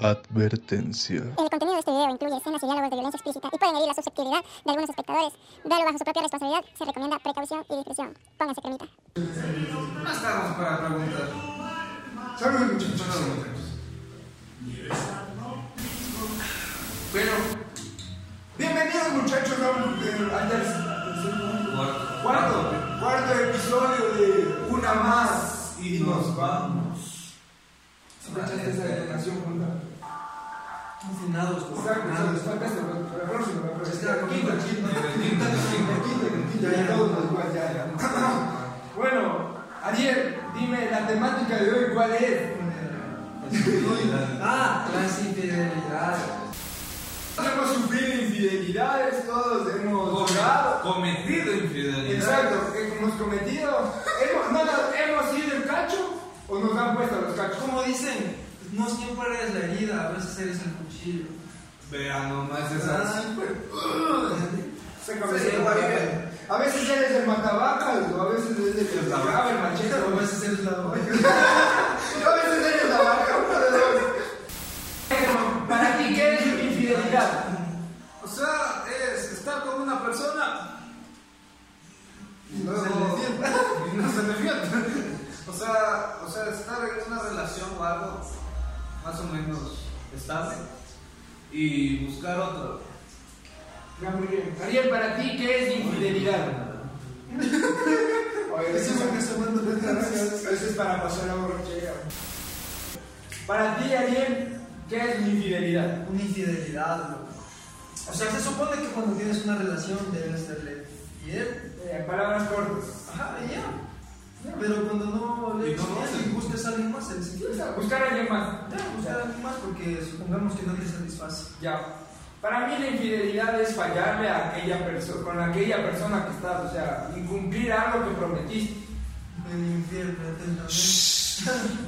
Advertencia. El contenido de este video incluye escenas y diálogos de violencia explícita y pueden herir la susceptibilidad de algunos espectadores. Véalo bajo su propia responsabilidad. Se recomienda precaución y discreción. Pónganse cremita. No estamos para preguntar. Saludos muchachos. Bueno, bienvenidos muchachos a un eh, al Cuarto. cuarto, episodio de Una Más y nos vamos. ¿Escuchaste esa detonación junta? El próximo. Es que ya, ya. Bueno, Ariel, dime la temática de hoy, ¿cuál es? Ah, las infidelidades. Todos hemos sufrido infidelidades, todos hemos. Cometido infidelidad. Exacto, hemos cometido. Hemos, no, hemos sido el cacho o nos han puesto los cachos. Como dicen, no siempre eres la herida, a veces eres el cuchillo. Vean nomás Ah, esas. pues. Igual, papel. igual. A veces eres el matavacas o a veces eres el que El se machete. A veces eres la. A veces eres la vaca, uno de dos. Para ti, ¿qué es infidelidad? O sea, es estar con una persona y luego Se le sienta. y no se le fiel. O sea, o sea, estar en una relación o algo más o menos estable y buscar otro. Ya, muy bien. Ariel, para ti, ¿qué es infidelidad? Eso es lo que se manda de Eso es para pasar la borrachera. Para ti, Ariel, ¿qué es la infidelidad? Una infidelidad, loco. O sea, se supone que cuando tienes una relación debes serle fiel. Eh, palabras cortas. Ajá, ya. Pero cuando no le no buscas a alguien más. Buscar a alguien más. Ya, buscar a alguien más porque supongamos que no te satisface. Ya. Para mí la infidelidad es fallarle a aquella persona, con aquella persona que estás, o sea, incumplir algo que prometiste. El infierno,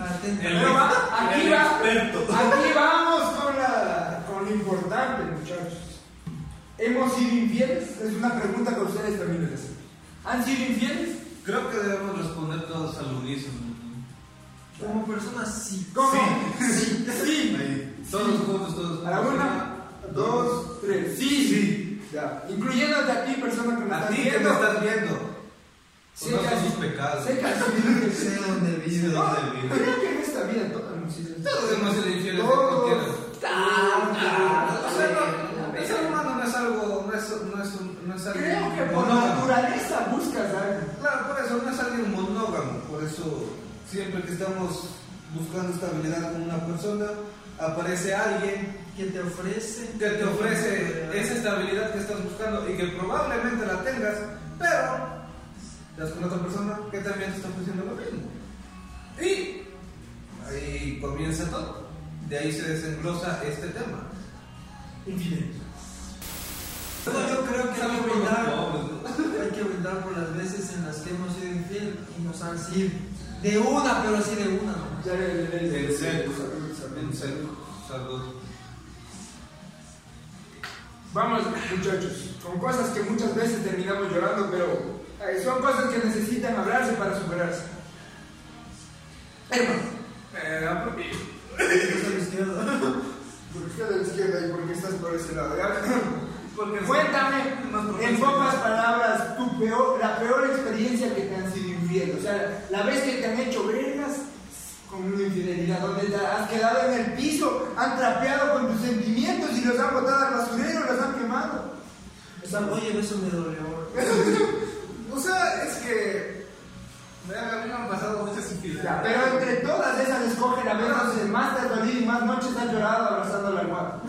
atentamente. Pero va, aquí el va, aquí vamos con, la, con lo importante, muchachos. ¿Hemos sido infieles? Es una pregunta que ustedes también les hacen. ¿Han sido infieles? Creo que debemos responder todos al unísono. Como persona, sí. ¿Cómo? Sí. Sí. Ahí, Todos juntos, todos juntos. A la una, dos, tres. Sí, sí. Ya. Incluyéndote a ti, persona que me A estás ti que me estás viendo. Sé Conozco casi- tus pecados. sé Sé dónde Sí, vive. ¿dónde vive? Creo que en esta vida todos hemos sido Todos hemos sido infieles de Todos. cualquiera. Ah, claro. O sea, no, el ser humano no es algo, no es, no es, alguien Creo que por monógamo. naturaleza buscas algo. Claro, por eso no es alguien monógamo. Por eso, siempre que estamos buscando estabilidad con una persona, aparece alguien Que te ofrece. que te ofrece esa estabilidad que estás buscando y que probablemente la tengas, pero estás con otra persona que también te está ofreciendo lo mismo. Y ahí comienza todo. De ahí se desenglosa este tema. Infiel. Yo creo que hay que brindar, hay que brindar por las veces en las que hemos sido infiel y nos han sido de una, pero así de una. Ya le- le- le- En serio, Salud, salud. en serio. Salud. Vamos, muchachos, con cosas que muchas veces terminamos llorando, pero eh, son cosas que necesitan hablarse para superarse. Hermano, Eh, la izquierda. ¿por qué a la izquierda y por qué estás por ese lado? Porque Cuéntame, en pocas palabras, tu peor, la peor experiencia que te han sido infiel. O sea, la vez que te han hecho vergas con una infidelidad, donde te has quedado en el piso, han trapeado con tus sentimientos y los han botado al basurero, los han quemado. Esa, oye, eso me dolió. O sea, es que. A mí me han pasado muchas infidelidades. pero entre todas esas escoge la menos el más te dolido y más noches has llorado abrazando la almohada.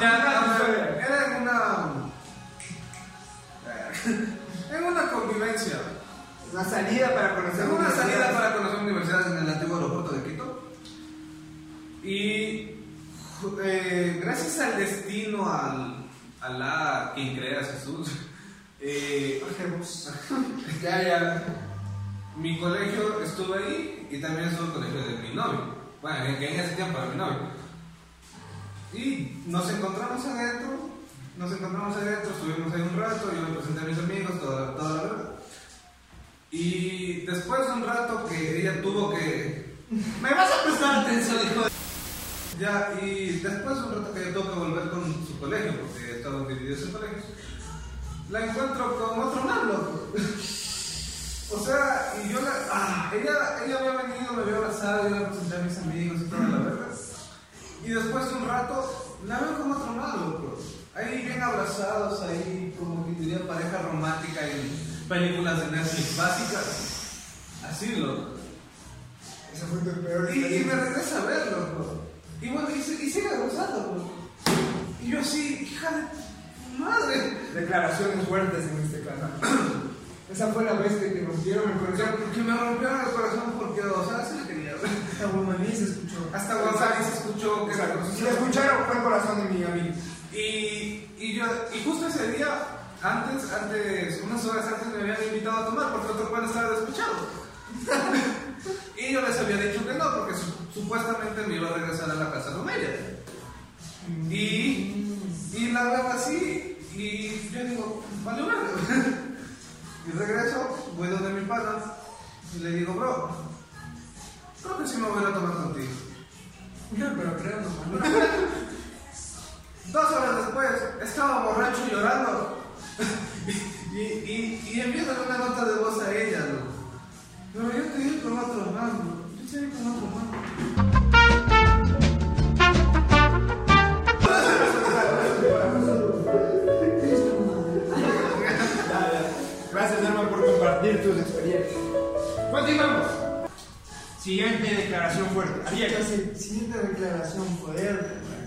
Ya, Continúa tu a ver, historia. era en una. En una convivencia. Una salida para conocer una salida para conocer universidades en el antiguo aeropuerto de Quito. Y eh, gracias al destino, al Alá, quien crea Jesús, eh, Ya, ya. mi colegio estuvo ahí y también estuvo el colegio de mi novio. Bueno, en- que en ese tiempo era mi novio. Y nos encontramos adentro, nos encontramos adentro, estuvimos ahí un rato, yo me presenté a mis amigos, toda, toda la verdad. Y después de un rato que ella tuvo que Me vas a prestar atención, hijo de... Ya, y después un rato que yo tengo que volver con su colegio, porque estaban divididos en colegios, la encuentro con otro loco. O sea, y yo la. Ah, ella, ella había venido, me había abrazado, yo la presenté a mis amigos y toda la verdad. Y después de un rato, la veo con otro man, loco. Ahí bien abrazados, ahí como que diría pareja romántica en películas de Netflix básicas. Así, loco. Esa fue tu peor Y, y me regresa a ver, loco. Y bueno, y, sigue abrazando, loco. Y yo así, hija de madre. Declaraciones fuertes en este canal. Esa fue la vez que te rompieron el corazón. porque me rompieron el corazón porque, o sea, sí le quería ver. Hasta Guamaní se escuchó. Hasta WhatsApp se escuchó que Exacto. Si la escucharon, fue el corazón de mi amigo. Y, y, yo, y justo ese día, antes, antes, unas horas antes me habían invitado a tomar porque otro pan estaba despechado. y yo les había dicho que no, porque su- supuestamente me iba a regresar a la casa con ella. Y, y la veo así, y yo digo, vale, verga. Y regreso, voy donde mi pana, y le digo, bro, creo que sí me voy a tomar contigo. No, pero creo. Dos horas después, estaba borracho llorando. y, y, y enviándole una nota de voz a ella, loco. Pero yo di con otro man, loco. Yo di con otro man. Siguiente declaración fuerte. Ariel, Casi siguiente declaración fuerte.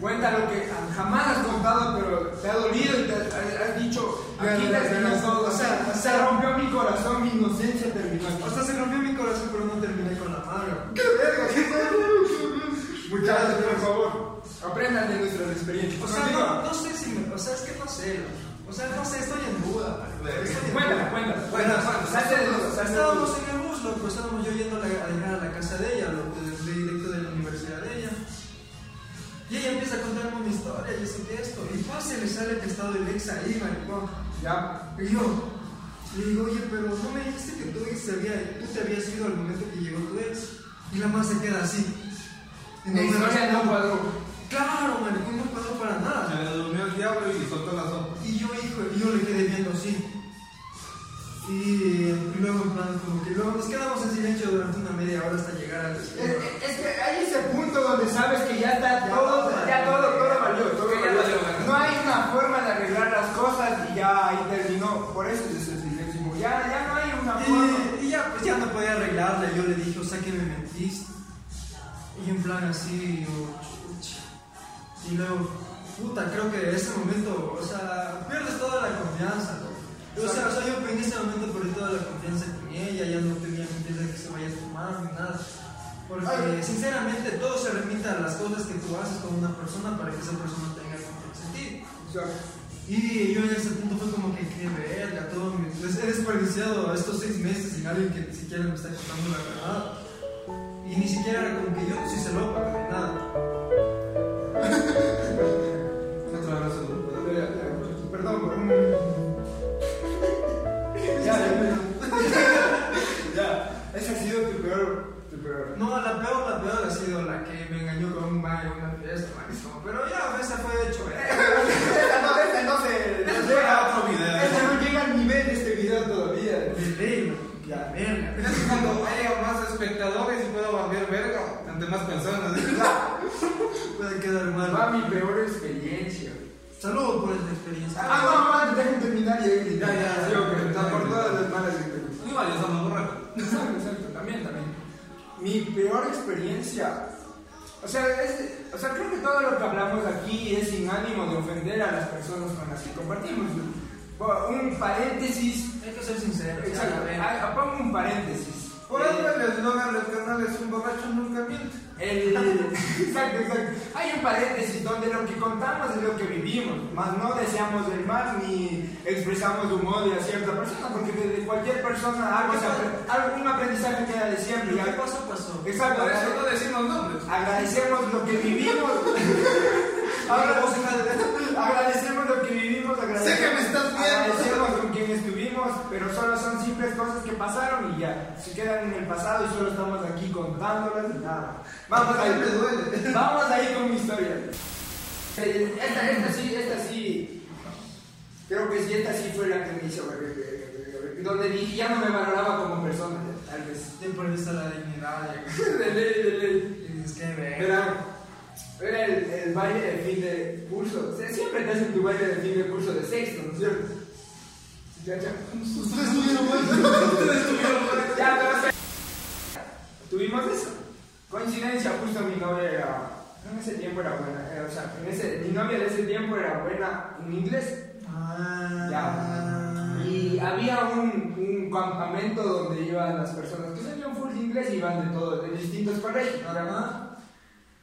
cuenta lo que jamás has contado, pero te ha dolido y te has, has dicho, aquí ya, todo. o sea, se rompió mi corazón, mi inocencia terminó. O sea, se rompió una historia, y eso que esto, y pase le sale que estado el ex ahí, maricón. Ya. Y yo le digo, oye, pero no me dijiste que tu ex se había, tú te habías ido al momento que llegó tu ex. Y la más se queda así. Y La historia no cuadró. Claro, maricón, no cuadró para nada. Se le durmió el diablo y soltó la sopa. Y yo, hijo, y yo le quedé viendo así. Y luego, en plan, como que luego nos quedamos en silencio durante una media hora hasta llegar al Es, es que hay ese punto donde sabes que ya está todo, Yo le dije, o sea, que me mentiste. Y en plan así, yo. Y luego, puta, creo que en ese momento, o sea, pierdes toda la confianza, loco. O sea, o sea, yo en ese momento perdí toda la confianza con ella, ya no tenía confianza de que se vaya a tomar ni nada. Porque Ay. sinceramente todo se remite a las cosas que tú haces con una persona para que esa persona tenga confianza en ti. Y yo en ese punto fue como que, qué verga, todo mi... pues, He desperdiciado estos seis meses sin alguien que ni siquiera me está contando la verdad. Y ni siquiera era como que yo se lo pago ni nada. Otro abrazo. perdón. Ya, ya, ya. Ese ha sido tu peor. Tu peor. No, la peor, la peor ha sido la que me engañó con un en una fiesta, marisco. Pero ya, esa fue hecho, eh. Esta no, esta no se. no Ese llega- era otro video. Esta no llega al nivel de este video todavía. De ley, ya, verga. Es cuando haya más espectadores y puedo cambiar ante más personas. Puede quedar Va mal. mi peor experiencia. Saludos por esta experiencia. Ah, no, no, dejen terminar y ahí Ya, ya. Sí, ok, está por todas las malas experiencias. Yo estamos borrachos. Exacto, exacto, también, también. Mi peor experiencia. O sea, es- o sea, creo que todo lo que hablamos aquí es sin ánimo de ofender a las personas con las que compartimos. Bueno, Un paréntesis. Hay que ser sincero. Exacto, ah, pongo un paréntesis. Por algo el eslogan del canal es un borracho nunca miente. El, exacto, exacto. Hay un paréntesis donde lo que contamos es lo que vivimos, más no deseamos el mal ni expresamos un odio a cierta persona, porque de, de cualquier persona algo, se apre- algo- un aprendizaje queda de siempre. Al- pasó, pasó. Exacto, Por eso no decimos nombres. agradecemos lo que vivimos. Ahora vos deja de agradecemos lo que vivimos, agradecemos, Sé que me estás viendo. agradecemos con quien estuvimos, pero solo son cosas que pasaron y ya. Se quedan en el pasado y solo estamos aquí contándolas y nada. Vamos ahí, me duele. Vamos ahí con mi historia. Eh, Esta, esta sí, esta sí. Creo que sí, esta sí fue la que me hizo. ver, ver, ver, ver, ver, Donde dije ya no me valoraba como persona, tal vez. Siempre vista la dignidad. De ley, de ley. Y es que ve. Era, era el, el baile de fin de curso. O sea, siempre te hacen tu baile de fin de curso de sexto, ¿no es cierto? Ya, ya. Ustedes tuvieron Ustedes tuvieron Ya, pero. Tuvimos eso. Coincidencia, justo mi novia era. En ese tiempo era buena. eh, o sea, en ese, mi novia de ese tiempo era buena en inglés. Ah. Ya. Y había un, un campamento donde iban las personas que sabían full de inglés y iban de todos, de distintos colegios. ¿no? ¿no?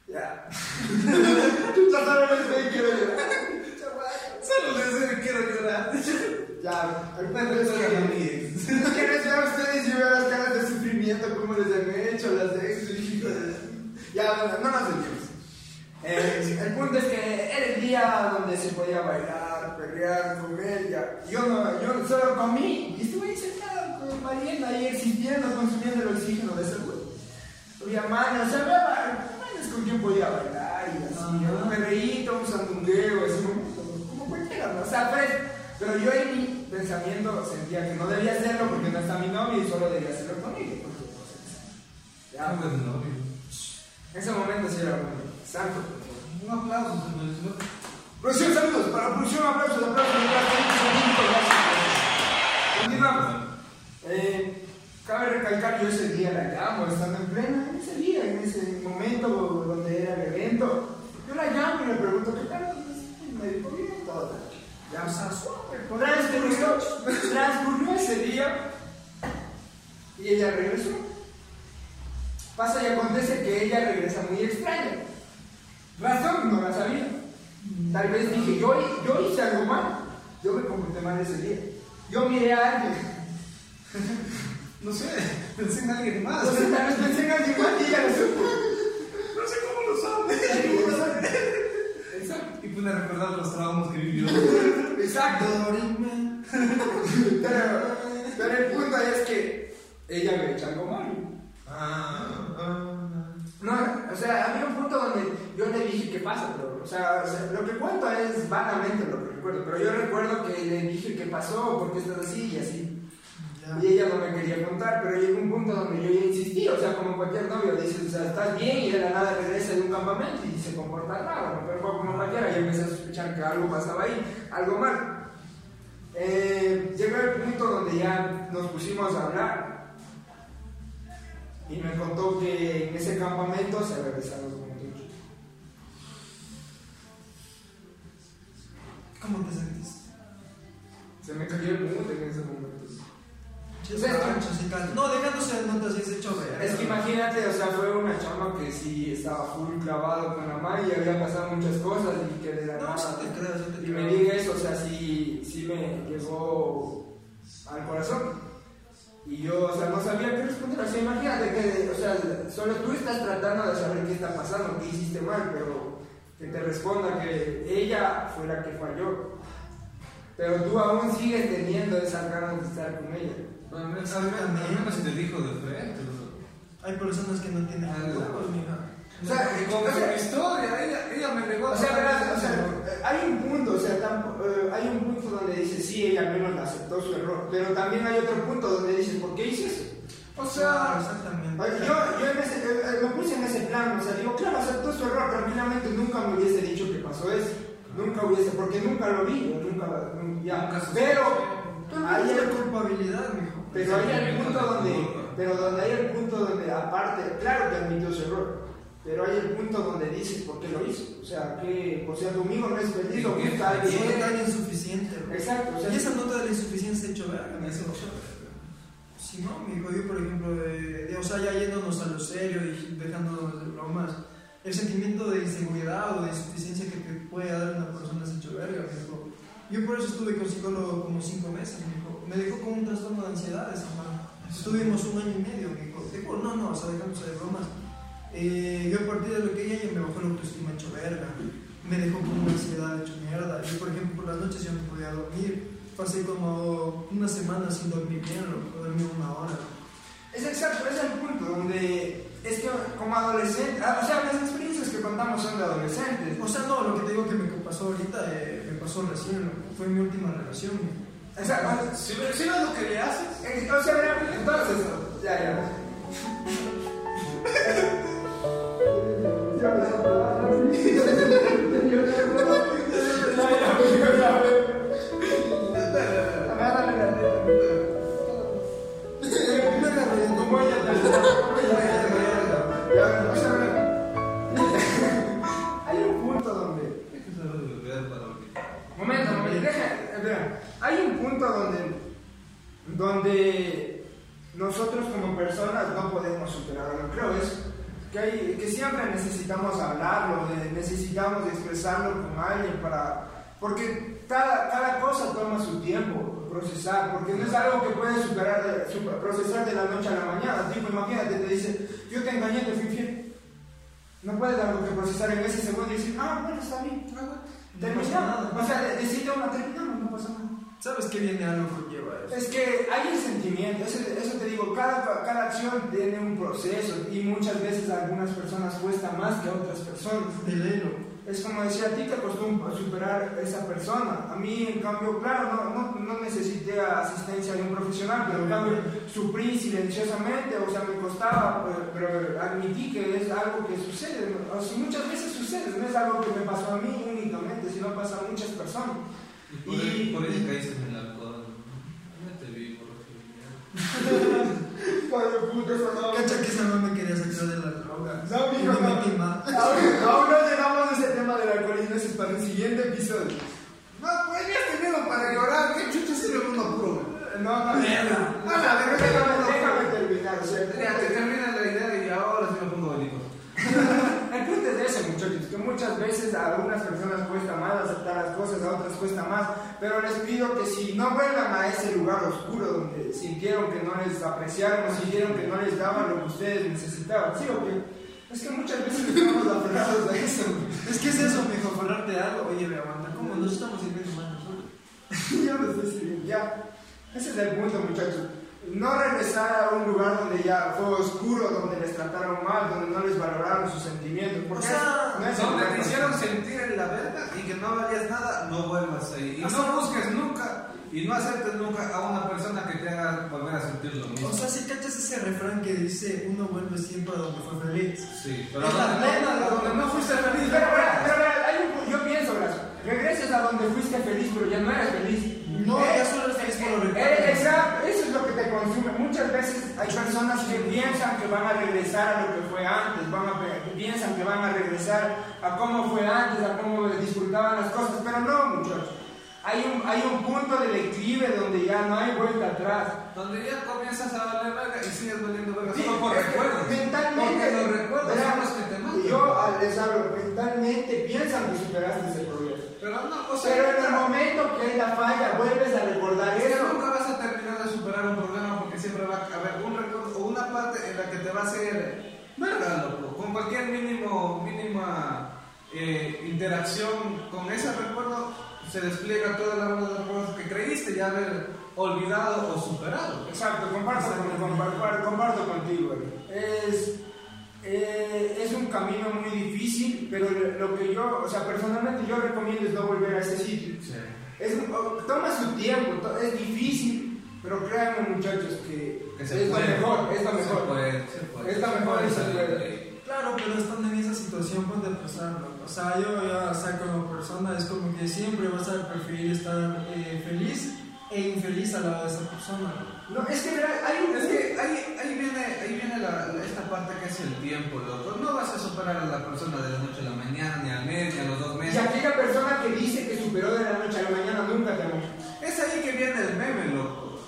Ya. Tú ya sabes lo que quiero llorar. Solo les quiero llorar. Ya, Me punto es que. vea a ustedes y veo las caras de sufrimiento, como les han hecho las ex. Ya, no, no nos. Eh, el punto es que era el día donde se podía bailar, pelear, comer. Ya. Yo, no, yo solo comí y estuve ahí sentado con Mariela ahí existiendo, consumiendo el oxígeno de salud. Había manos, había manos con quien podía bailar y así. Ajá. Un perreíto, un sandungueo, ese momento, como cualquiera, ¿no? O sea, pues, pero yo en mi pensamiento sentía que no debía hacerlo porque no está mi novia y solo debía hacerlo con ella. Porque, pues, ya, Ya, pues, novio. en ese momento sí era bueno. Santo. Un aplauso, señores. Producción, saludos. Para producción, aplausos, aplausos. aplausos. Continuamos. Eh, cabe recalcar, yo ese día la llamo, estando en plena, en ese día, en ese momento donde era el evento. Yo la llamo y le pregunto, ¿qué tal? Y me dijo, bien, todo. Ya, o sea, suave. Transcurrió, transcurrió ese día y ella regresó. Pasa y acontece que ella regresa muy extraña. Razón, no la sabía. Tal vez dije, yo, yo hice algo mal. Yo me comporté mal ese día. Yo miré a alguien. No sé, pensé en alguien más. No sé, tal vez pensé en alguien más y ella lo supo. No sé cómo lo sabe. Exacto. Y pude recordar los traumas que vivió. Exacto. Pero, pero el punto es que ella me hecho algo mal. Ah, ah, No, o sea, había un punto donde yo le dije qué pasa, pero, o sea, o sea, lo que cuento es vagamente lo que recuerdo, pero yo recuerdo que le dije qué pasó, por qué estás así y así. Ya. Y ella no me quería contar, pero llegó un punto donde yo ya insistí, o sea, como cualquier novio, dices, o sea, estás bien y de la nada regresa de un campamento y se comporta raro, pero fue como cualquiera, y empecé a sospechar que algo pasaba ahí, algo mal. Eh, llegó el punto donde ya nos pusimos a hablar y me contó que en ese campamento se regresaron con mucho. ¿Cómo te sentiste? Se me cayó el mundo en ese momento. No, dejándose de notas ese hecho real. Es que imagínate, o sea, fue una chama que sí estaba full clavado con la madre y había pasado muchas cosas y que de la No, nada- te creo, te Y me creo. diga eso, o sea, sí, sí me llegó al corazón. Y yo, o sea, no sabía qué responder. O sea, imagínate que, o sea, solo tú estás tratando de saber qué está pasando, qué hiciste mal, pero que te responda que ella fue la que falló. Pero tú aún sigues teniendo esas ganas de estar con ella. Al menos, menos te dijo de frente. Hay personas que no tienen Algo. huevos, mija. O sea, Y con su historia, ella, ella me negó. O sea, verás, o sea, hay un punto, o sea, tampo- eh, hay un punto donde dice, sí, ella al menos aceptó su error, pero también hay otro punto donde dice, ¿por qué hice eso? O sea, exactamente. yo, yo en ese, eh, eh, me puse en ese plan, o sea, digo, claro, aceptó su error, tranquilamente nunca me hubiese dicho que pasó eso, nunca hubiese, porque nunca lo vi, yo nunca, nunca- ya, Nunca pero, Hay hay culpabilidad, mijo. Pero hay el punto donde, pero donde hay el punto donde, aparte, claro que admitió su error, pero hay el punto donde dices por qué lo hizo. O sea, que, o sea, tu amigo no es feliz, busca a Fue alguien. tan insuficiente, bro. Exacto, o sea, Y esa nota de la insuficiencia se ha hecho verga, Me shock. Si no, mijo, yo por ejemplo, de, de- o sea, ya yéndonos a lo serio y dejándonos de bromas, el sentimiento de inseguridad o de insuficiencia que te puede dar una persona se ha hecho verga. Yo por eso estuve con psicólogo como cinco meses, mijo. Me dejó con un trastorno de ansiedad esa mano. Estuvimos un año y medio, mijo. Digo, no, no, o sea, dejándose de bromas. Eh, yo a partir de lo que ella me bajó la autoestima hecho verga. Me dejó con una ansiedad hecho mierda. Yo, por ejemplo, por las noches yo no podía dormir. pasé como una semana sin dormir bien, loco, dormí una hora. Es exacto, es el punto donde es que como adolescente, ah, o sea, las experiencias que contamos son de adolescentes. O sea, no, lo que te digo que me pasó ahorita, eh, me pasó recién, fue mi última relación. Exacto. Si ves lo que le haces, mira, entonces, ya, ya. Hay que, hay, que siempre necesitamos hablarlo, de- necesitamos expresarlo con alguien para... Porque cada, cada cosa toma su tiempo procesar, porque no es algo que puedes superar, de- super- procesar de la noche a la mañana. Tipo, imagínate, te dice, yo te engañé, te fui infiel. No puedes algo que procesar en ese segundo y decir, ah, bueno, está bien, bueno. No Terminamos. nada. O sea, de- decirte una terminamos, no pasa nada. ¿Sabes qué viene algo que lleva eso? Es que hay un sentimiento, eso, eso te digo, cada, cada acción tiene un proceso y muchas veces a algunas personas cuesta más que a otras personas. Es como decía, a ti te costó superar esa persona. A mí, en cambio, claro, no, no, no necesité asistencia de un profesional, pero en cambio sufrí silenciosamente, o sea, me costaba, pero, pero admití que es algo que sucede. O sea, muchas veces sucede, no es algo que me pasó a mí únicamente, sino pasa a muchas personas. Y por, Y- por ahí caíste en el alcohol. No te vi, por lo que Cacha que esa no me quería sacar de la droga. No, mijo, no. Aún, no llegamos a ese tema del alcoholismo, ese es para un siguiente episodio. No, pues ya has tenido para llorar. ¿Qué chucha sirve uno puro? No, no, Mierda. No, no, déjame, terminar. O sea, el te termina idea y ahora sí me pongo bonito. el punto es ese, muchachos, que muchas veces a algunas personas cuesta más aceptar las cosas, a otras cuesta más, pero les pido que si no vuelvan a ese lugar oscuro donde sintieron que no les apreciaron o sintieron que no les daban lo que ustedes necesitaban, ¿sí o qué? Es que muchas veces estamos aferrados a eso. Es que es eso, mijo, aferrarte a algo. Oye, me aguanta. ¿Cómo nos estamos sirviendo mal nosotros? Ya lo estoy sirviendo, ya. Ese es el punto, muchachos. No regresar a un lugar donde ya fue oscuro, donde les trataron mal, donde no les valoraron sus sentimientos. Porque O sea, no es Donde te hicieron sentir en la verga y que no valías nada, no vuelvas ahí. Y O sea, no busques nunca y no aceptes nunca a una persona que te haga volver a sentir lo mismo. O sea, si cachas ese refrán que dice uno vuelve siempre a donde fue feliz. sí, pero es la no, donde no fuiste feliz, Pero, pero, hay un- yo pienso, Blas, regresas a donde fuiste feliz, pero ya no eres feliz. No, Eh, ya solo eres feliz por los eh, recuerdos. Exacto, eso es lo que te consume. Muchas veces hay personas que piensan que van a regresar a lo que fue antes, van a, piensan que van a regresar a cómo fue antes, a cómo disfrutaban las cosas, pero no, muchachos. Hay un, hay un punto de declive donde ya no hay vuelta atrás. Donde ya comienzas a valer verga y sigues valiendo verga Sí, solo por recuerdos. Mentalmente, Porque los recuerdos verá, son los que te matan. Yo al- les hablo, mentalmente piensan que superaste ese problema. Pero no, o sea, Pero en el momento que hay la falla, vuelves a recordar eso. nunca vas a terminar de superar un problema porque siempre va a haber un recuerdo o una parte en la que te va a hacer verga, loco. Con cualquier mínimo, mínima eh, interacción con ese recuerdo se despliega toda la bola de recuerdos que creíste ya haber olvidado o superado. Exacto, comparto, comparto, comparto contigo. Es, eh, es un camino muy difícil, pero lo que yo, o sea, personalmente yo recomiendo es no volver a ese sitio. Es, oh, toma su tiempo, es difícil, pero créanme muchachos que, Que se es puede. lo mejor, es Se mejor. puede, se puede. Es la mejor Se y se salir puede. de ahí. Claro, pero estando en esa situación puede pasarlo. O sea, yo ya, o sea, como persona es como que siempre vas a preferir estar eh, feliz e infeliz al lado de esa persona. No, es que hay Es que ahí, ahí viene, ahí viene la- la- esta parte que es el tiempo, loco. No vas a superar a la persona de la noche a la mañana, ni al mes, ni a los dos Y meses. aquella persona que dice que superó de la noche a la mañana nunca te amó. Es ahí que viene el meme, loco.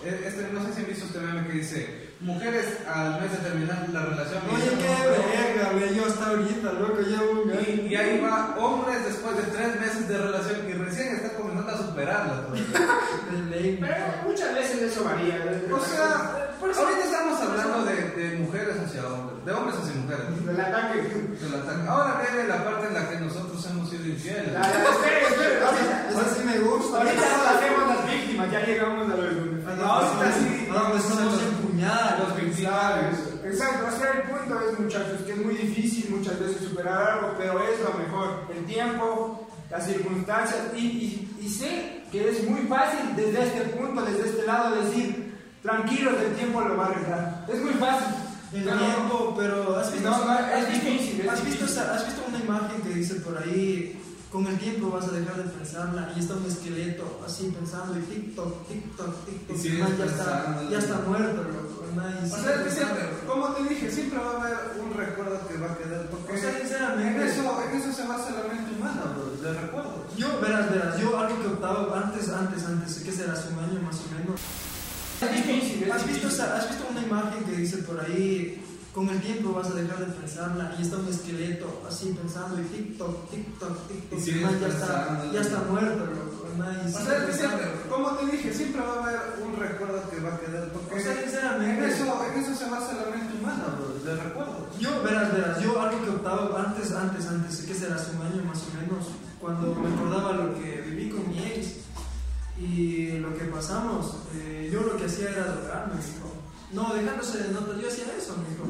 Este, no sé si han visto este meme que dice, mujeres al mes de terminar la relación. Oye, qué verga, ve, yo hasta ahorita, loco, llevo un Y, y ahí va hombres después de tres meses de relación y recién está comenzando a superarla. Pero muchas veces eso varía. O sea, ahorita estamos hablando de, de mujeres hacia hombres, de hombres hacia mujeres. del ataque. del ataque. Ahora viene la parte en la que nosotros hemos sido infieles. Ahorita- Esa sí me gusta. Ahorita nos hacemos las víctimas. ya llegamos a lo A No, somos- sí. a donde somos empuñados. Los victimarios. Exacto, o sea, el punto es, muchachos, que es muy difícil muchas veces superar algo, pero es lo mejor. El tiempo, las circunstancias, y, y- y sé que es muy fácil desde este punto, desde este lado, decir, tranquilos, el tiempo lo va a arreglar. Es muy fácil. El pero- tiempo, pero has visto, No, no, es difícil, es has visto, difícil. has visto una imagen que dice por ahí, con el tiempo vas a dejar de pensarla y está un esqueleto así pensando y TikTok, TikTok, TikTok, Y man, ya, está, ya está muerto, loco, O sea, es que siempre, como te dije, siempre va a haber un recuerdo que va a quedar. Porque O sea, en sinceramente, eso, en eso se basa la mente humana, bro, de recuerdos. yo, verás, verás, yo algo que optaba antes, antes, antes, ¿qué será? Hace un año más o menos. ¿Has visto, difícil. esa- ¿Has visto una imagen que dice por ahí, con el tiempo vas a dejar de pensarla y está un esqueleto así pensando y TikTok, TikTok, TikTok, Y ya, está, ya está muerto, loco, O sea, que siempre, como te dije, siempre va a haber un recuerdo que va a quedar. Porque O sea, en sinceramente, eso, en eso se basa la mente humana, bro, de recuerdos. yo, verás, verás, yo algo que optaba antes, antes, antes, ¿qué será? Hace un año más o menos, cuando me acordaba lo que viví con mi ex y lo que pasamos, eh, yo lo que hacía era drogarme, mijo. No, dejándose de nota, yo hacía eso, mijo.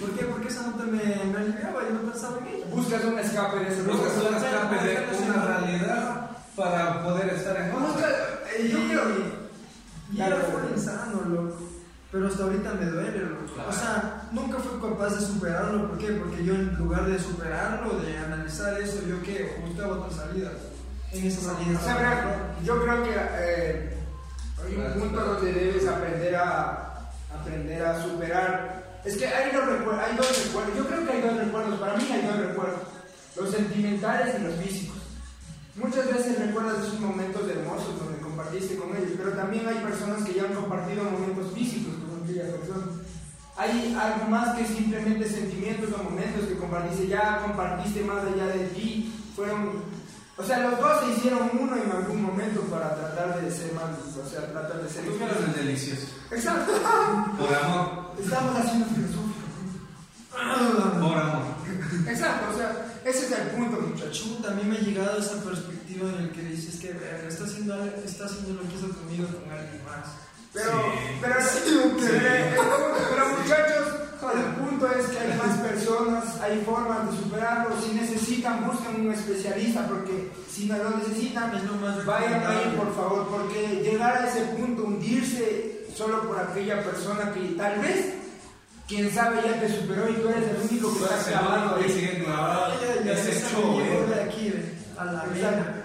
¿Por qué? Porque esa nota me, me aliviaba y no pensaba en ella. Buscas un escape de ese Buscas un escape de una realidad para poder estar en otra. eh, Y, yo creo y era full insano, loco. Pero hasta ahorita me duele, loco. Claro. O sea, nunca fui capaz de superarlo. ¿Por qué? Porque yo en lugar de superarlo, de analizar eso, yo que buscaba otra salida. En esa salida. O sea, yo creo que eh, hay un punto donde debes aprender a aprender a superar. Es que hay dos, recuer- hay dos recuerdos. Yo creo que hay dos recuerdos. Para mí hay dos recuerdos. Los sentimentales y los físicos. Muchas veces recuerdas esos momentos hermosos donde compartiste con ellos, pero también hay personas que ya han compartido momentos físicos con aquella persona. Hay algo más que simplemente sentimientos o momentos que compartiste, ya compartiste más allá de ti. Fueron, o sea, los dos se hicieron uno en algún momento para tratar de ser más, o sea, tratar de ser. Tú eres el delicioso. Exacto. Por amor. Estamos haciendo filosófico. Por amor. Exacto, o sea, ese es el punto, a mí me ha llegado esa perspectiva en el que dices que está haciendo, algo- está haciendo lo que hizo conmigo con alguien más. Pero, Sí. pero, pero, pero, muchachos, el punto es que hay más personas, hay formas de superarlo. Si necesitan, busquen un especialista, porque si no lo necesitan, Es lo más vayan ahí, por favor, porque llegar a ese punto, hundirse solo por aquella persona que tal vez, quién sabe, ya te superó y tú eres el único que está clavado ahí. sigue clavado. Show, me llegó eh.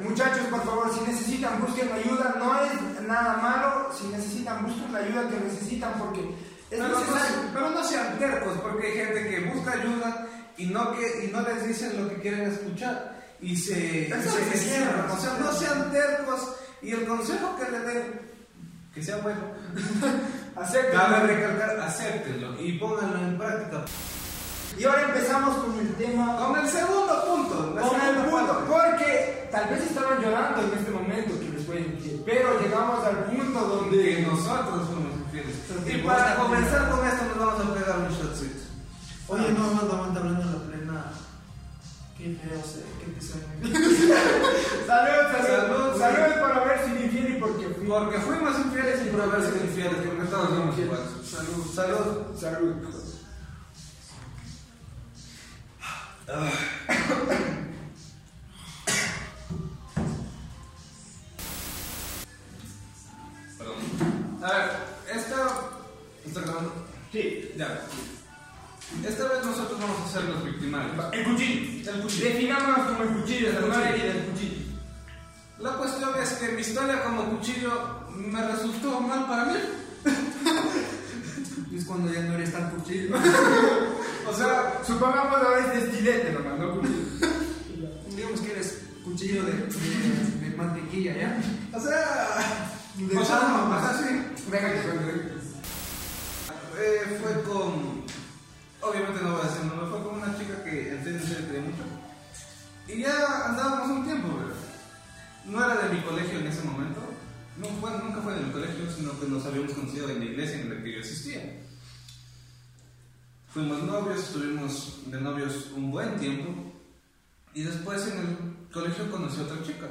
Muchachos, por favor, si necesitan, busquen ayuda. No es nada malo. Si necesitan, busquen la ayuda que necesitan porque es Pero no, necesario. pero no sean tercos, porque hay gente que busca ayuda y no, que, y no les dicen lo que quieren escuchar y se, y cierran. O sea, no sean tercos y el consejo que le den, que sea bueno, Acepten. cabe recalcar, acéptenlo y pónganlo en práctica. Y ahora empezamos con el tema. Con el segundo punto, la Con el punto, parte. porque tal vez estaban llorando en este momento que les voy a decir, pero llegamos al punto donde que nosotros Y para comenzar con esto nos vamos a pegar un shotcito. Oye, no, aguanta, aguanta, hablando en la plena. Qué feo sé, qué te. Salud, salud, Salud, salud, para ver si me infiel y porque fui. Porque fuimos infieles y por haber sido infieles, porque todos somos iguales. Salud, Salud. salud. Ya. Esta vez nosotros vamos a ser los victimarios. El cuchillo. El cuchillo. Definámonos como el cuchillo, la herida del cuchillo. La cuestión es que mi historia como cuchillo me resultó mal para mí. Es cuando ya no eres tan cuchillo. O sea, Supongamos ahora es de estilete nomás, no cuchillo. Digamos que eres cuchillo de, de, de mantequilla, ¿ya? o sea. De o sea, no, o sea, sí. Cuente. Eh, fue con. Obviamente no voy a decir nombre, fue con una chica que en mucho. Y ya andábamos un tiempo, ¿verdad? No era de mi colegio en ese momento. No nunca fue de mi colegio, sino que nos habíamos conocido en la iglesia en la que yo asistía. Fuimos novios, estuvimos de novios un buen tiempo. Y después en el colegio conocí a otra chica.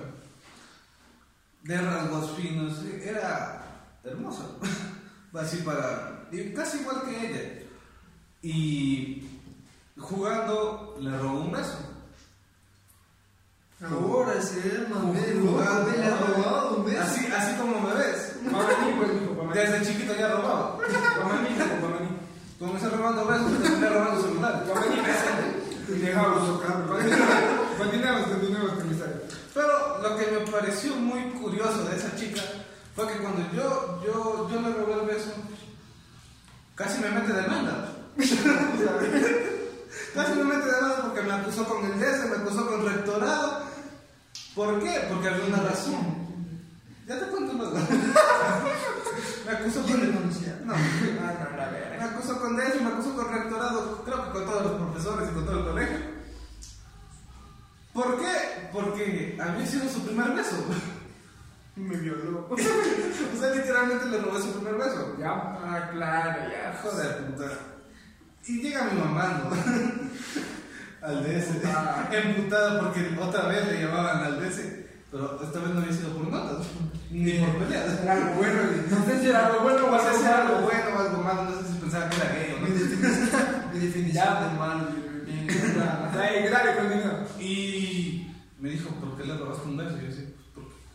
de rasgos finos, era hermosa. Así para. Casi igual que ella. Y jugando le robó un beso. Ahora sí, mami. Jugando, le ha robado un beso. Así, así como me ves. Pues. Desde chiquito ya robaba. Comencé robando besos, terminé robando celulares. Presente. Y dejamos. Continuemos, continuemos con la historia. Pero lo que me pareció muy curioso de esa chica fue que cuando yo, yo, yo le robé el beso, casi me mete demanda. casi me mete demanda porque me acusó con el DS, me acusó con rectorado. ¿Por qué? Porque había una razón. Ya te cuento luego. me acusó con el No, Ah, me acusó con DS, me acusó con rectorado, creo que con todos los profesores y con todo el colegio. ¿Por qué? Porque había sido su primer beso. Me violó. O sea, literalmente le robé su primer beso. Ya, ah, claro, ya. Joder, puta. Y llega mi mamá, ¿no? al DS. Ah. Emputada porque otra vez le llamaban al DS. Pero esta vez no había sido por notas, ni por peleas. Era algo bueno. No sé si era algo bueno o algo malo. bueno o algo malo, no sé si pensaba que era gay o Mi no. definición, mi definición de malo. Dale, dale, continúa. Y me dijo, ¿por qué le robaste un beso? Y yo decía,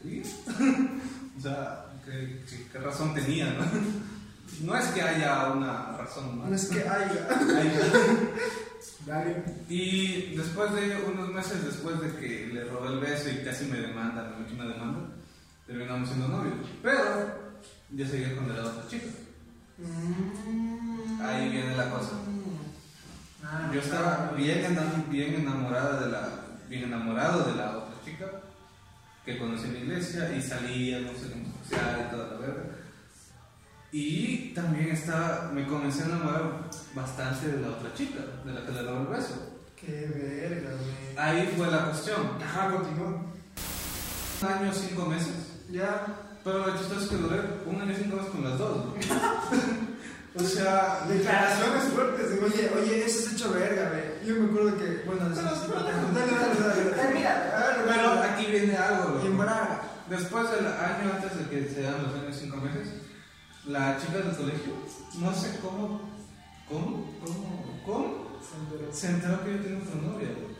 o sea, ¿qué, qué, qué razón tenía, no? No es que haya una razón, ¿no? No es que haya. Hay- Dale. Y después de unos meses después de que le robé el beso y casi me demanda, me una demanda, terminamos siendo novios. Pero yo seguía con la otra chica. Ahí viene la cosa. Ah, Yo estaba bien, bien enamorada de la, bien enamorado de la que conocí en la iglesia y salíamos en social y toda la verga. Y también estaba, me comencé a enamorar bastante de la otra chica, de la que le robé el beso. Qué verga, güey. Ahí fue la cuestión. Ajá, continúa. Un año, cinco meses. Ya. Pero lo chistoso es que duré un año, cinco meses con las dos. o sea, Declaraciones fuertes. güey. Oye, oye, eso es hecho verga, güey. Yo me acuerdo que, bueno, Pero, pero, dale, dale, dale, dale. Termina. A ver, pero aquí viene algo. loco. Y en Braga. Después del año antes de que se dan los años cinco meses, la chica del colegio, no sé cómo, cómo, cómo, cómo, se enteró que yo tenía otra novia. güey.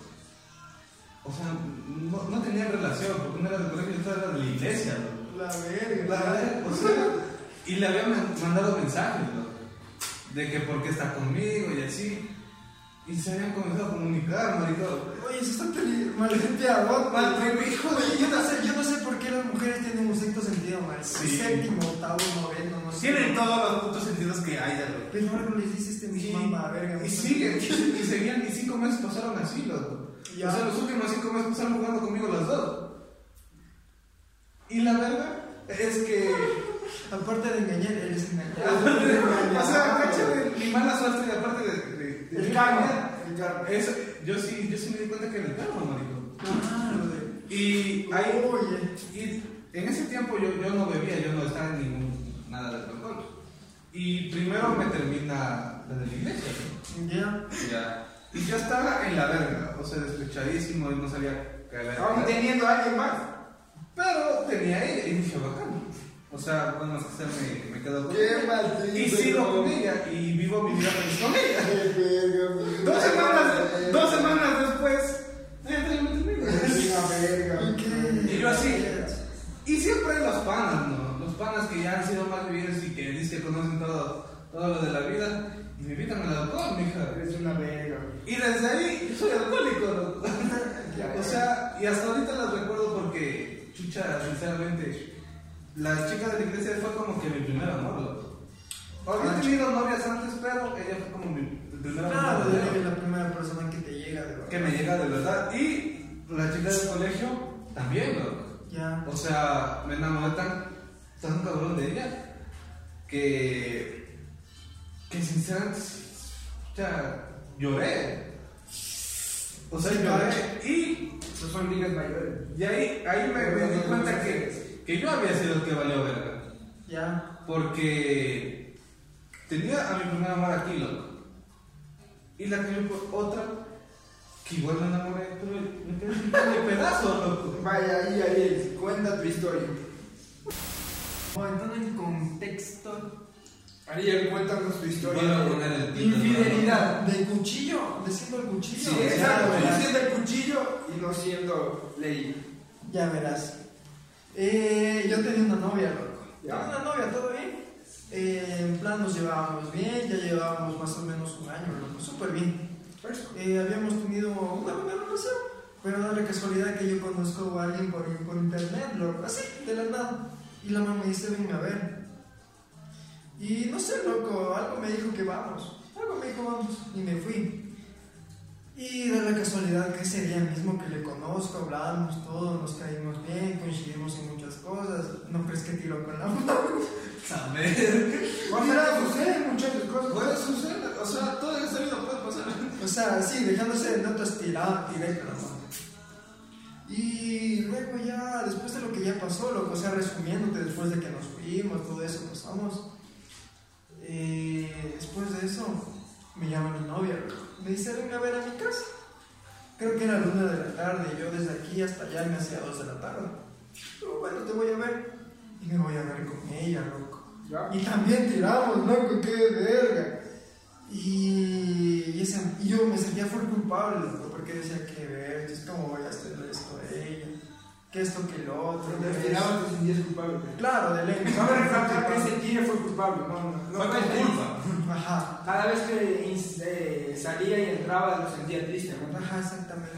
O sea, no, no tenía relación, porque una era del colegio y otra era de la iglesia. güey. La verga. La verdad, o sea, y le había man- mandado mensajes, ¿no? De que por qué está conmigo y así. Y se habían comenzado a comunicar, marico. Oye, se está mal limpiado. Mal hijo de Oye, yo no sé, yo no sé por qué las mujeres tienen un sexto sentido, man. Sí. Séptimo, octavo, noveno, no sé. Tienen todos los putos sentidos que hay, loco. Pero algo les dice este mi Sí, mamá, verga. y no siguen, y seguían, y cinco meses pasaron así, loco. Ya. O sea, los últimos cinco meses pasaron jugando conmigo los dos. Y la verdad es que, Aparte de engañar, eres engañado. o sea, de mi mala suerte, y aparte de. de- de- El karma. El karma. Eso, yo sí, yo sí me di cuenta que era el karma, marico. Claro. Y ahí, Oye. y en ese tiempo yo, yo no bebía, yo no estaba en ningún, nada de alcohol. Y primero me termina la de la iglesia, ¿no? Ya. Ya. Y yo estaba en la verga, o sea, despechadísimo y no sabía qué hacer. Aún teniendo a alguien más. Pero tenía ella y dije, bacán. O sea, bueno, o sea, me, me quedo con Qué maldito. Y sigo con ella y vivo mi vida feliz con ella. Qué verga, amigo. Dos semanas, dos semanas después, me. ¿Y yo así. Y siempre los panas, ¿no? Los panas que ya han sido más vividos y que dicen que conocen todo, todo lo de la vida. Y me invitan al alcohol, mija. Eres una verga. Y desde ahí yo soy alcohólico, ¿no? O sea, y hasta ahorita las recuerdo porque, chucha, sinceramente, la chica de la iglesia fue como que mi primer amor, loco. Había tenido novias antes, pero ella fue como mi primer amor. Claro, verdadero, eres la primera persona que te llega de verdad. que me llega de verdad. Y la chica del colegio también, loco. Ya. O sea, me enamoré tan, tan cabrón de ella que, que sinceramente, ya lloré. O sea, lloré y, son ligas mayores. y ahí, ahí me, me di cuenta que, que yo había sido el que valió verga. Ya. Porque tenía a mi primer amor aquí, loco. Y la cambié por otra que igual me enamoré, pero me quedé ni pedazo, loco. Vaya, ahí, ahí, cuenta tu historia. No, entrando en contexto. Ariel, cuéntanos tu historia. De Infidelidad. Del cuchillo, diciendo el cuchillo. Sí, exacto. siendo el cuchillo y no siendo ley. Ya verás. Eh, yo tenía una novia, loco. Una novia, todo bien. Eh, en plan nos llevábamos bien, ya llevábamos más o menos un año, loco, súper bien. Eh, habíamos tenido una buena relación, pero da la casualidad que yo conozco a alguien por, por internet, loco, así, de la nada. Y la mamá me dice, venme a ver. Y no sé, loco, algo me dijo que vamos. Algo me dijo vamos. Y me fui. Y da la casualidad que ese día mismo que le conozco, hablamos todo, nos caímos bien, coincidimos en muchas cosas. ¿No crees que tiro con la mano? A ver. Cosas suceden, muchachos, cosas. Puede suceder, o sea, todo en esta vida puede pasar. O sea, sí, dejándose de notas tirada, tiré con la mano. Y luego ya, después de lo que ya pasó, loco, o sea, resumiéndote, después de que nos fuimos, todo eso pasamos. eh, después de eso, me llama mi novia, loco. Me dice, venga a ver a mi casa. Creo que era la una de la tarde, y yo desde aquí hasta allá me hacía dos de la tarde. Pero bueno, te voy a ver. Y me voy a ver con ella, loco. Ya. Y también tiramos, loco, qué verga. Y, y ese- y yo me sentía full culpable, loco, porque decía que ver, es como voy a hacerle esto a ella, que esto, que lo otro. Te destinabas, eso. te sentías culpable. Claro, de ley. Que tire fue culpable, no, no, no Fue culpa. Ajá, Cada vez que eh, salía y entraba lo sentía triste, ¿no? ajá, exactamente.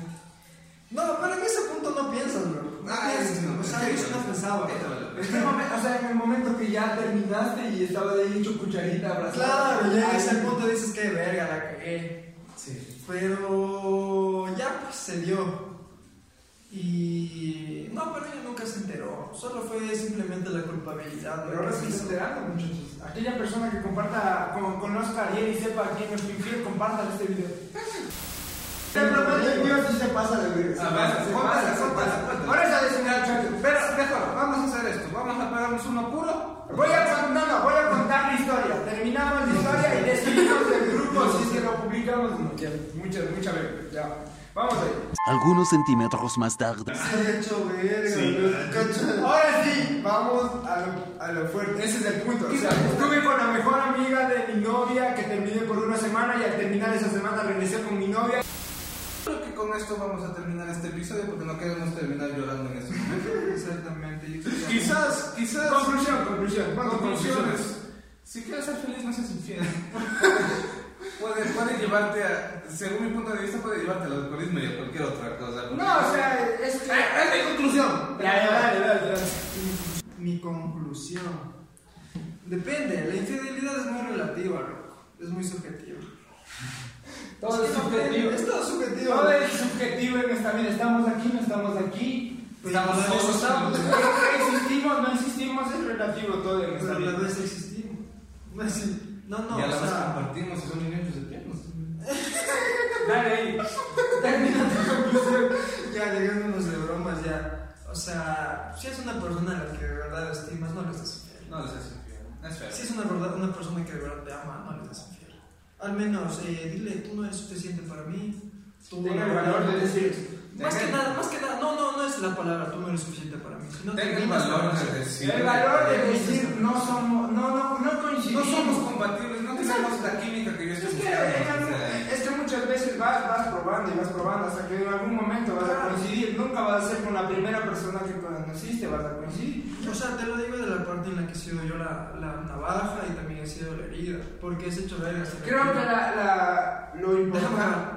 No, pero en ese punto no piensas, bro. No Ah, piensas, no, o sea, yo no pensaba. O sea, en el momento que ya terminaste y estaba de ahí hecho cucharita abrazado. Claro, ya en ese punto dices que verga, la cagué. Sí. Pero ya pues se dio. Y no, pero ella nunca se enteró. Solo fue simplemente la culpabilidad. Pero ahora sí se enterando, muchachos. Aquella persona que comparta, con, conozca a y sepa quién es infiel, compartan este video. El promedio el mío sí se pasa de ver. A ver, se pasa, se pasa. Por eso decía, muchachos. Pero, déjalo, vamos a hacer esto. Vamos a pegarnos uno puro. Voy a, no, no, voy a contar la historia. Terminamos la historia y decidimos del grupo si es que lo publicamos. Mucha, mucha, mucha verga. Ya. Vamos ahí. Algunos centímetros más tarde. Se ha hecho verga, Sí. Ahora sí, vamos a lo, a lo fuerte. Ese es el punto. O sea, estuve con la mejor amiga de mi novia que terminé por una semana y al terminar esa semana regresé con mi novia. Creo que con esto vamos a terminar este episodio porque no queremos terminar llorando en este momento. Exactamente. Quizás, quizás. Conclusión, conclusión. ¿Cuántas Conclusiones. Si quieres ser feliz, no seas infiel. puede, puede llevarte a, según mi punto de vista, puede llevarte al alcoholismo y a cualquier otra cosa. No, o sea, es que... ¡Es mi conclusión! Ya, ya, dale, dale, dale. Mi conclusión. Depende, la infidelidad es muy relativa, loco. Es muy subjetiva. Todo es no, subjetivo. Es todo subjetivo. Todo es subjetivo en esta vida. Estamos aquí, no estamos aquí. Estamos Pero todos estamos. Existimos, no existimos, es relativo todo en esta Pero a vida. vez existimos. No, sí. No, no, y a la o vez sea, compartimos y son de piernas. Dale ahí. Termina tu conclusión. ya dejándonos de bromas, ya. O sea, si es una persona a la que de verdad estimas, no le estás infiel. No les es infiel. Es feo. Si es una, verdad, una persona que de verdad te ama, no le estás infiel. Al menos, eh, dile, tú no eres suficiente para mí. Tú Tenga no- el valor de decir. Más que nada, más que nada, no, no, no es la palabra, tú no eres suficiente para mí. Sino Tenga el valor de decir. El valor de decir no somos, no, no, no coincidimos. No somos compatibles, no tenemos la química que yo Es estoy buscando. sea, es que muchas veces vas, vas probando y vas probando hasta que en algún momento vas a coincidir. Nunca vas a ser con la primera persona que conociste, vas a coincidir. O sea, te lo digo de la parte en la que he sido yo la, la navaja y también he sido la herida. Porque has hecho la Creo que la, la, lo importante.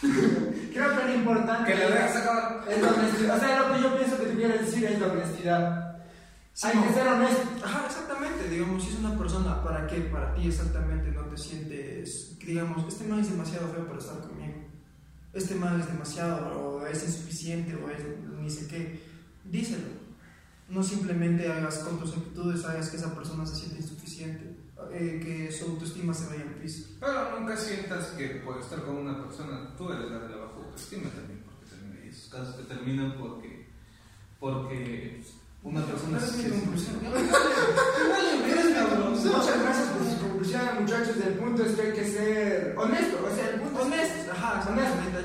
Creo que lo importante Que le la honestidad. O sea, lo que yo pienso que te quiero decir es la honestidad. Sí, Hay que ser honesto. Ajá, exactamente. Digamos, si es una persona, ¿para qué? Para ti exactamente no te sientes, digamos, este man es demasiado feo para estar conmigo. Este man es demasiado, o es insuficiente, o es ni sé qué. Díselo. No simplemente hagas con tus actitudes, hagas que esa persona se sienta insuficiente, eh, que su autoestima se vaya al piso. Pero nunca sientas que por estar con una persona tú eres la de la baja autoestima también, porque también hay esos casos que terminan porque, porque una persona es conclusión. Muchas gracias por su conclusión, muchachos. El punto es que hay que ser honesto. O sea, el punto es Honestos, ajá, honestamente.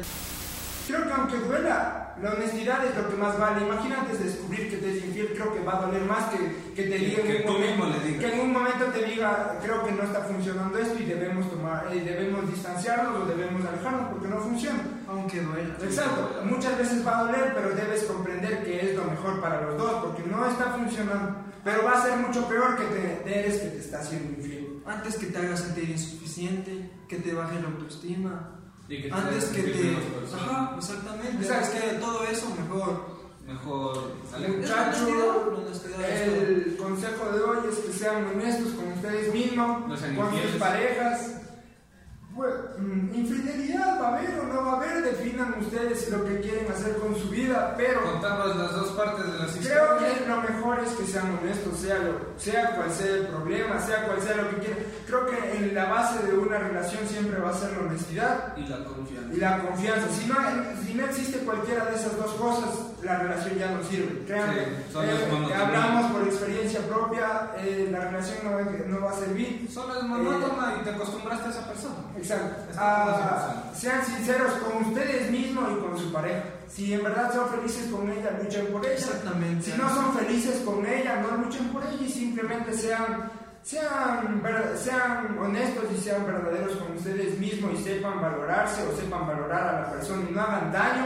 Creo que aunque duela, la honestidad es lo que más vale. Imagínate descubrir que te es infiel, creo que va a doler más que, que te Que- diga que momento- le que en un momento te diga, creo que no está funcionando esto y debemos tomar, eh, debemos distanciarnos o debemos alejarnos porque no funciona. Aunque duela. Exacto, muchas veces va a doler, pero debes comprender que es lo mejor para los dos, porque no está funcionando. Pero va a ser mucho peor que te eres que te está haciendo infiel. Antes que te haga sentir insuficiente, que te baje la autoestima. Y que te Antes que te. Ajá, exactamente. Exacto. Es que todo eso mejor. Mejor. es el consejo de hoy es que sean honestos con ustedes mismos, No con sus parejas. Pues, mm, infidelidad va a haber o no va a haber, definan ustedes lo que quieren hacer con su vida, pero Contamos las dos partes de las Creo historias. que lo mejor es que sean honestos, sea, lo, sea cual sea el problema, sea cual sea lo que quieran. Creo que en la base de una relación siempre va a ser la honestidad Y la confianza. y la confianza. Si no, si no existe cualquiera de esas dos cosas, la relación ya no sirve. Créanme, Sí, eh, hablamos por experiencia propia, eh, la relación no, va- no va a servir. Solo es monótona y te acostumbraste a esa persona. Exacto. Ah, sean sinceros con ustedes mismos y con su pareja. Si en verdad son felices con ella, luchen por ella. Exactamente. Si no son felices con ella, no luchen por ella y simplemente sean, sean, sean honestos y sean verdaderos con ustedes mismos y sepan valorarse o sepan valorar a la persona y no hagan daño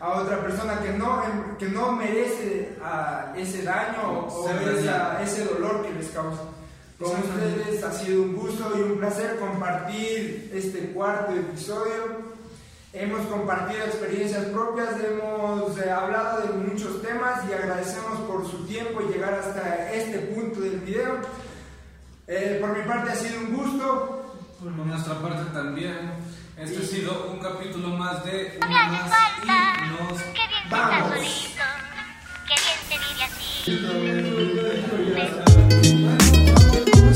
a otra persona que no, que no merece ah, ese daño o, esa- ese dolor que les causa. Con ustedes ha sido un gusto y un placer compartir este cuarto episodio. Hemos compartido experiencias propias, hemos eh, hablado de muchos temas y agradecemos por su tiempo y llegar hasta este punto del video. Eh, por mi parte ha sido un gusto. Por nuestra parte también. Este Y- ha sido un capítulo más de hace más falta. y nos Qué bien Vamos. solito. Qué bien se vive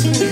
así.